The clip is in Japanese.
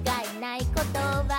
違いないことは